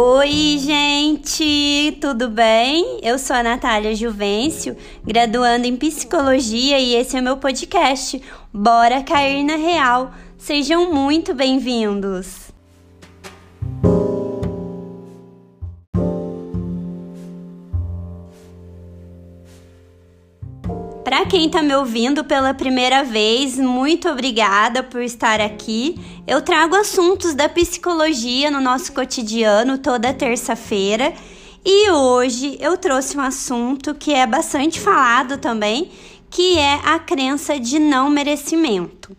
Oi, gente, tudo bem? Eu sou a Natália Juvencio, graduando em psicologia e esse é meu podcast. Bora cair na real. Sejam muito bem-vindos. Para quem está me ouvindo pela primeira vez, muito obrigada por estar aqui. Eu trago assuntos da psicologia no nosso cotidiano toda terça-feira. E hoje eu trouxe um assunto que é bastante falado também, que é a crença de não merecimento.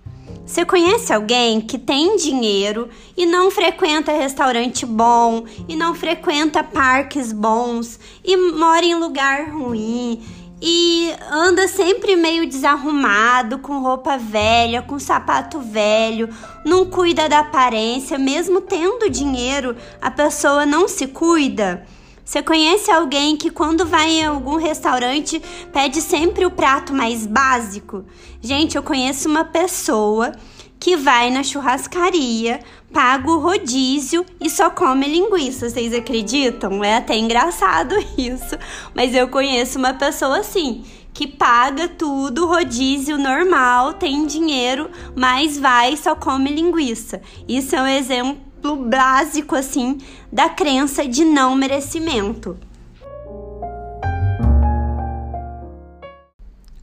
Você conhece alguém que tem dinheiro e não frequenta restaurante bom, e não frequenta parques bons, e mora em lugar ruim, e anda sempre meio desarrumado, com roupa velha, com sapato velho, não cuida da aparência, mesmo tendo dinheiro, a pessoa não se cuida. Você conhece alguém que quando vai em algum restaurante pede sempre o prato mais básico? Gente, eu conheço uma pessoa que vai na churrascaria, paga o rodízio e só come linguiça. Vocês acreditam? É até engraçado isso, mas eu conheço uma pessoa assim. Que paga tudo, rodízio normal, tem dinheiro, mas vai e só come linguiça. Isso é um exemplo básico, assim, da crença de não merecimento.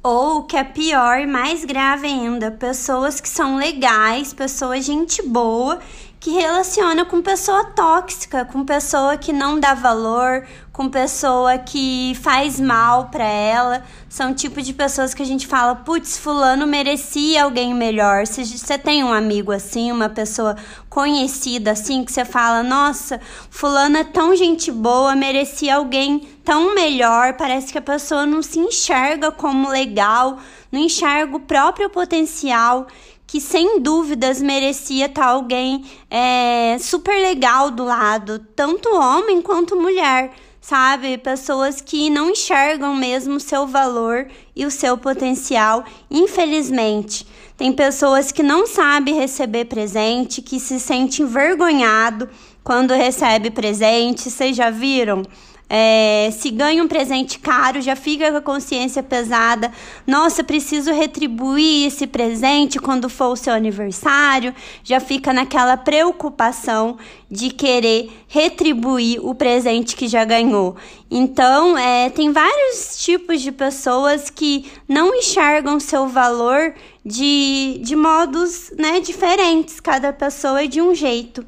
Ou que é pior mais grave ainda, pessoas que são legais, pessoas gente boa, que relaciona com pessoa tóxica, com pessoa que não dá valor, com pessoa que faz mal para ela. São tipo de pessoas que a gente fala, putz, fulano merecia alguém melhor. Se você tem um amigo assim, uma pessoa conhecida assim, que você fala, nossa, fulano é tão gente boa, merecia alguém tão melhor. Parece que a pessoa não se enxerga como legal, não enxerga o próprio potencial que sem dúvidas merecia estar alguém é, super legal do lado, tanto homem quanto mulher sabe? Pessoas que não enxergam mesmo o seu valor e o seu potencial, infelizmente. Tem pessoas que não sabem receber presente, que se sente envergonhado quando recebe presente. Vocês já viram? É, se ganha um presente caro, já fica com a consciência pesada. Nossa, preciso retribuir esse presente quando for o seu aniversário. Já fica naquela preocupação de querer retribuir o presente que já ganhou. Então, é, tem vários tipos de pessoas que não enxergam seu valor de, de modos né, diferentes. Cada pessoa é de um jeito.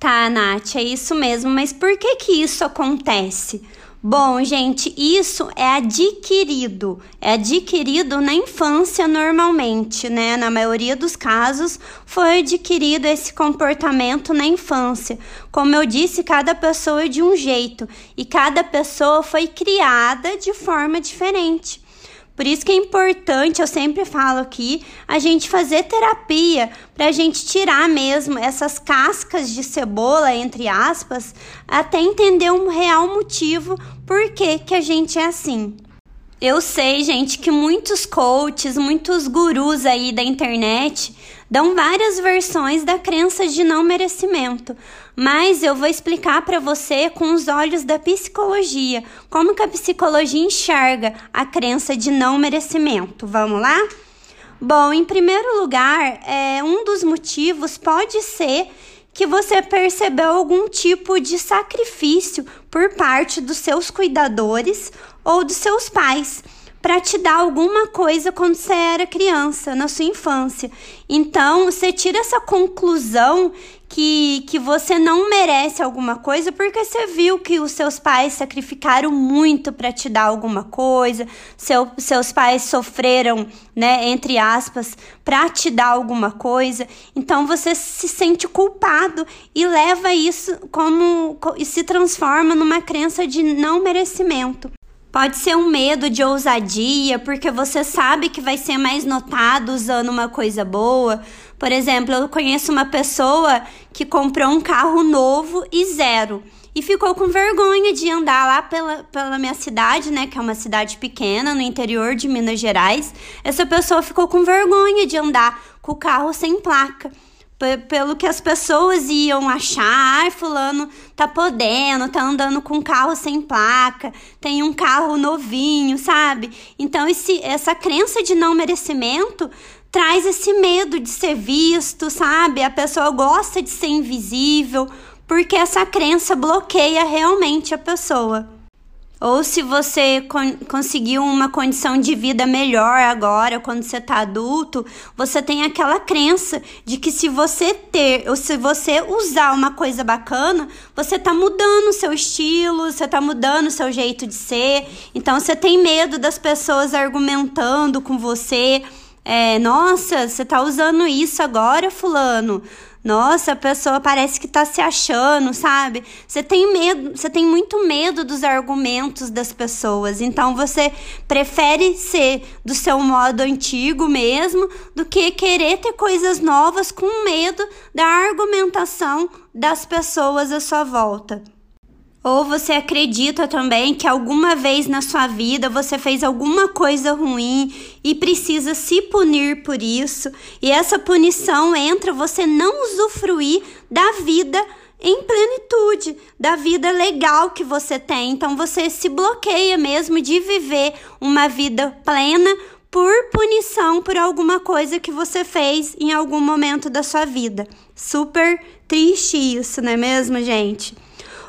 Tá, Nath, é isso mesmo, mas por que que isso acontece? Bom, gente, isso é adquirido. É adquirido na infância normalmente, né? Na maioria dos casos, foi adquirido esse comportamento na infância. Como eu disse, cada pessoa é de um jeito e cada pessoa foi criada de forma diferente. Por isso que é importante, eu sempre falo aqui, a gente fazer terapia para a gente tirar mesmo essas cascas de cebola, entre aspas, até entender um real motivo por que, que a gente é assim. Eu sei, gente, que muitos coaches, muitos gurus aí da internet dão várias versões da crença de não merecimento, mas eu vou explicar para você com os olhos da psicologia, como que a psicologia enxerga a crença de não merecimento. Vamos lá? Bom, em primeiro lugar, é, um dos motivos pode ser que você percebeu algum tipo de sacrifício por parte dos seus cuidadores ou dos seus pais para te dar alguma coisa quando você era criança, na sua infância. Então, você tira essa conclusão que, que você não merece alguma coisa porque você viu que os seus pais sacrificaram muito para te dar alguma coisa, seu, seus pais sofreram, né, entre aspas, para te dar alguma coisa. Então, você se sente culpado e leva isso como e se transforma numa crença de não merecimento. Pode ser um medo de ousadia, porque você sabe que vai ser mais notado usando uma coisa boa. Por exemplo, eu conheço uma pessoa que comprou um carro novo e zero. E ficou com vergonha de andar lá pela, pela minha cidade, né? Que é uma cidade pequena, no interior de Minas Gerais. Essa pessoa ficou com vergonha de andar com o carro sem placa pelo que as pessoas iam achar, ai, fulano tá podendo, tá andando com carro sem placa, tem um carro novinho, sabe? Então esse, essa crença de não merecimento traz esse medo de ser visto, sabe? A pessoa gosta de ser invisível, porque essa crença bloqueia realmente a pessoa. Ou se você con conseguiu uma condição de vida melhor agora, quando você está adulto, você tem aquela crença de que se você ter, ou se você usar uma coisa bacana, você está mudando o seu estilo, você está mudando o seu jeito de ser. Então você tem medo das pessoas argumentando com você. É, nossa, você está usando isso agora, fulano? Nossa, a pessoa parece que tá se achando, sabe? Você tem medo, você tem muito medo dos argumentos das pessoas. Então você prefere ser do seu modo antigo mesmo do que querer ter coisas novas com medo da argumentação das pessoas à sua volta. Ou você acredita também que alguma vez na sua vida você fez alguma coisa ruim e precisa se punir por isso, e essa punição entra você não usufruir da vida em plenitude, da vida legal que você tem. Então você se bloqueia mesmo de viver uma vida plena por punição por alguma coisa que você fez em algum momento da sua vida. Super triste isso, não é mesmo, gente?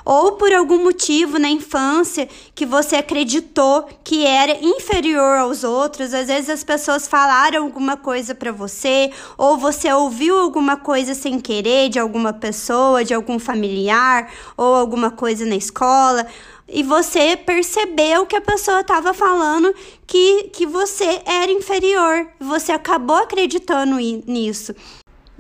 Ou por algum motivo na infância que você acreditou que era inferior aos outros. Às vezes as pessoas falaram alguma coisa para você, ou você ouviu alguma coisa sem querer de alguma pessoa, de algum familiar, ou alguma coisa na escola e você percebeu que a pessoa estava falando que, que você era inferior. Você acabou acreditando nisso.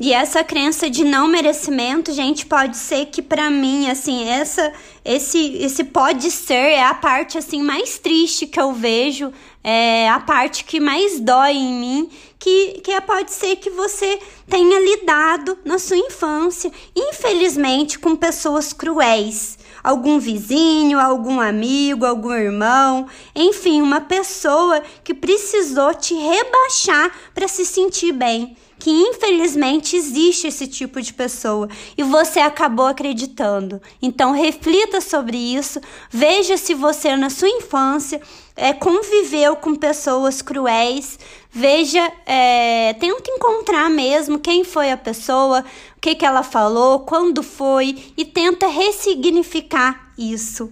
E essa crença de não merecimento, gente, pode ser que para mim, assim, essa esse esse pode ser é a parte assim mais triste que eu vejo, é a parte que mais dói em mim, que que é, pode ser que você tenha lidado na sua infância, infelizmente, com pessoas cruéis. Algum vizinho, algum amigo, algum irmão, enfim, uma pessoa que precisou te rebaixar para se sentir bem que infelizmente existe esse tipo de pessoa. E você acabou acreditando. Então reflita sobre isso, veja se você na sua infância é, conviveu com pessoas cruéis, veja, é, tenta encontrar mesmo quem foi a pessoa, o que, que ela falou, quando foi e tenta ressignificar isso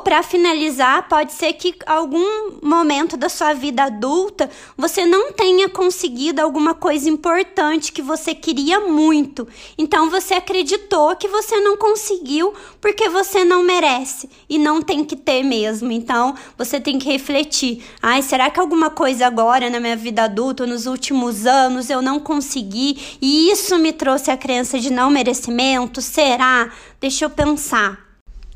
para finalizar, pode ser que algum momento da sua vida adulta você não tenha conseguido alguma coisa importante que você queria muito. Então você acreditou que você não conseguiu porque você não merece e não tem que ter mesmo. Então você tem que refletir: ai, será que alguma coisa agora na minha vida adulta, nos últimos anos, eu não consegui e isso me trouxe a crença de não merecimento? Será? Deixa eu pensar.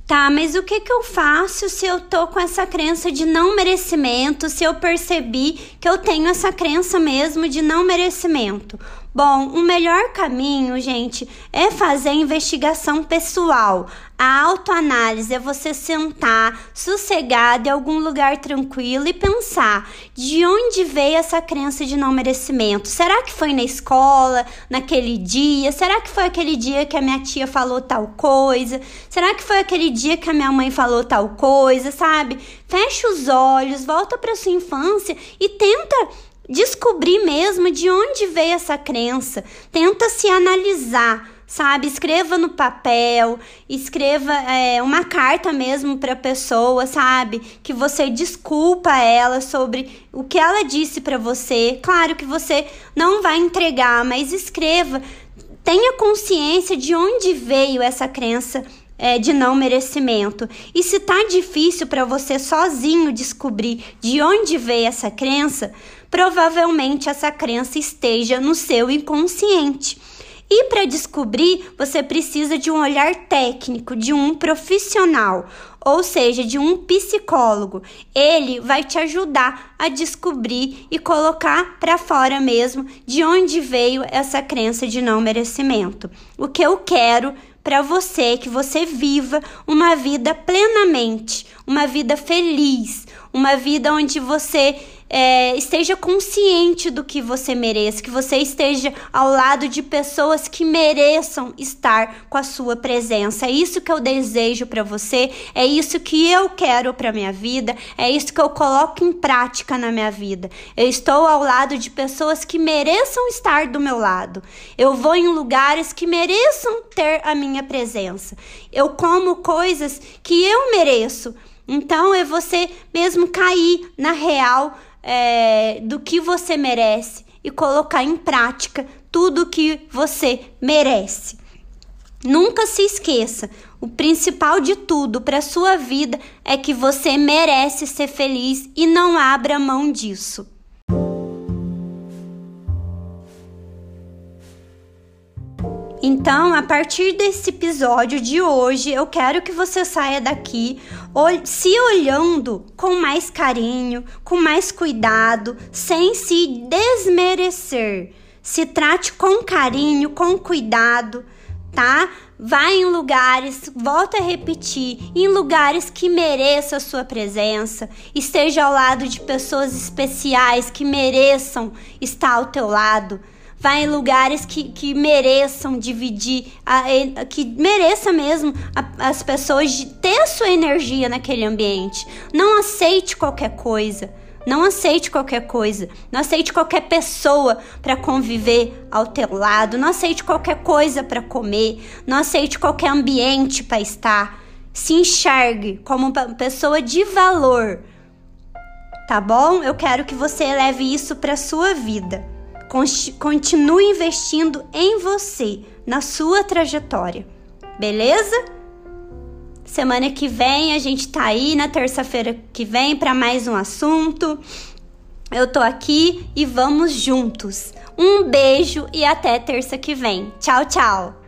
Tá, mas o que, que eu faço se eu tô com essa crença de não merecimento, se eu percebi que eu tenho essa crença mesmo de não merecimento? Bom, o melhor caminho, gente, é fazer investigação pessoal. A autoanálise é você sentar sossegado em algum lugar tranquilo e pensar de onde veio essa crença de não merecimento. Será que foi na escola, naquele dia? Será que foi aquele dia que a minha tia falou tal coisa? Será que foi aquele dia que a minha mãe falou tal coisa, sabe? Fecha os olhos, volta para sua infância e tenta descobrir mesmo de onde veio essa crença. Tenta se analisar, sabe? Escreva no papel, escreva é, uma carta mesmo para a pessoa, sabe? Que você desculpa ela sobre o que ela disse para você. Claro que você não vai entregar, mas escreva. Tenha consciência de onde veio essa crença é, de não merecimento. E se tá difícil para você sozinho descobrir de onde veio essa crença, provavelmente essa crença esteja no seu inconsciente. E para descobrir, você precisa de um olhar técnico, de um profissional, ou seja, de um psicólogo. Ele vai te ajudar a descobrir e colocar para fora mesmo de onde veio essa crença de não merecimento. O que eu quero para você que você viva uma vida plenamente, uma vida feliz, uma vida onde você é, esteja consciente do que você merece, que você esteja ao lado de pessoas que mereçam estar com a sua presença. É isso que eu desejo para você, é isso que eu quero para minha vida, é isso que eu coloco em prática na minha vida. Eu estou ao lado de pessoas que mereçam estar do meu lado. Eu vou em lugares que mereçam ter a minha presença. Eu como coisas que eu mereço. Então é você mesmo cair na real é, do que você merece e colocar em prática tudo que você merece. Nunca se esqueça, o principal de tudo para sua vida é que você merece ser feliz e não abra mão disso. Então, a partir desse episódio de hoje, eu quero que você saia daqui se olhando com mais carinho, com mais cuidado, sem se desmerecer. Se trate com carinho, com cuidado, tá? Vá em lugares, volta a repetir, em lugares que mereçam a sua presença, esteja ao lado de pessoas especiais que mereçam estar ao teu lado Vá em lugares que, que mereçam dividir, a, que mereça mesmo a, as pessoas de ter a sua energia naquele ambiente. Não aceite qualquer coisa. Não aceite qualquer coisa. Não aceite qualquer pessoa para conviver ao teu lado. Não aceite qualquer coisa para comer. Não aceite qualquer ambiente para estar. Se enxergue como uma pessoa de valor. Tá bom? Eu quero que você leve isso para sua vida. Continue investindo em você, na sua trajetória. Beleza? Semana que vem a gente tá aí na terça-feira que vem para mais um assunto. Eu tô aqui e vamos juntos. Um beijo e até terça que vem. Tchau, tchau.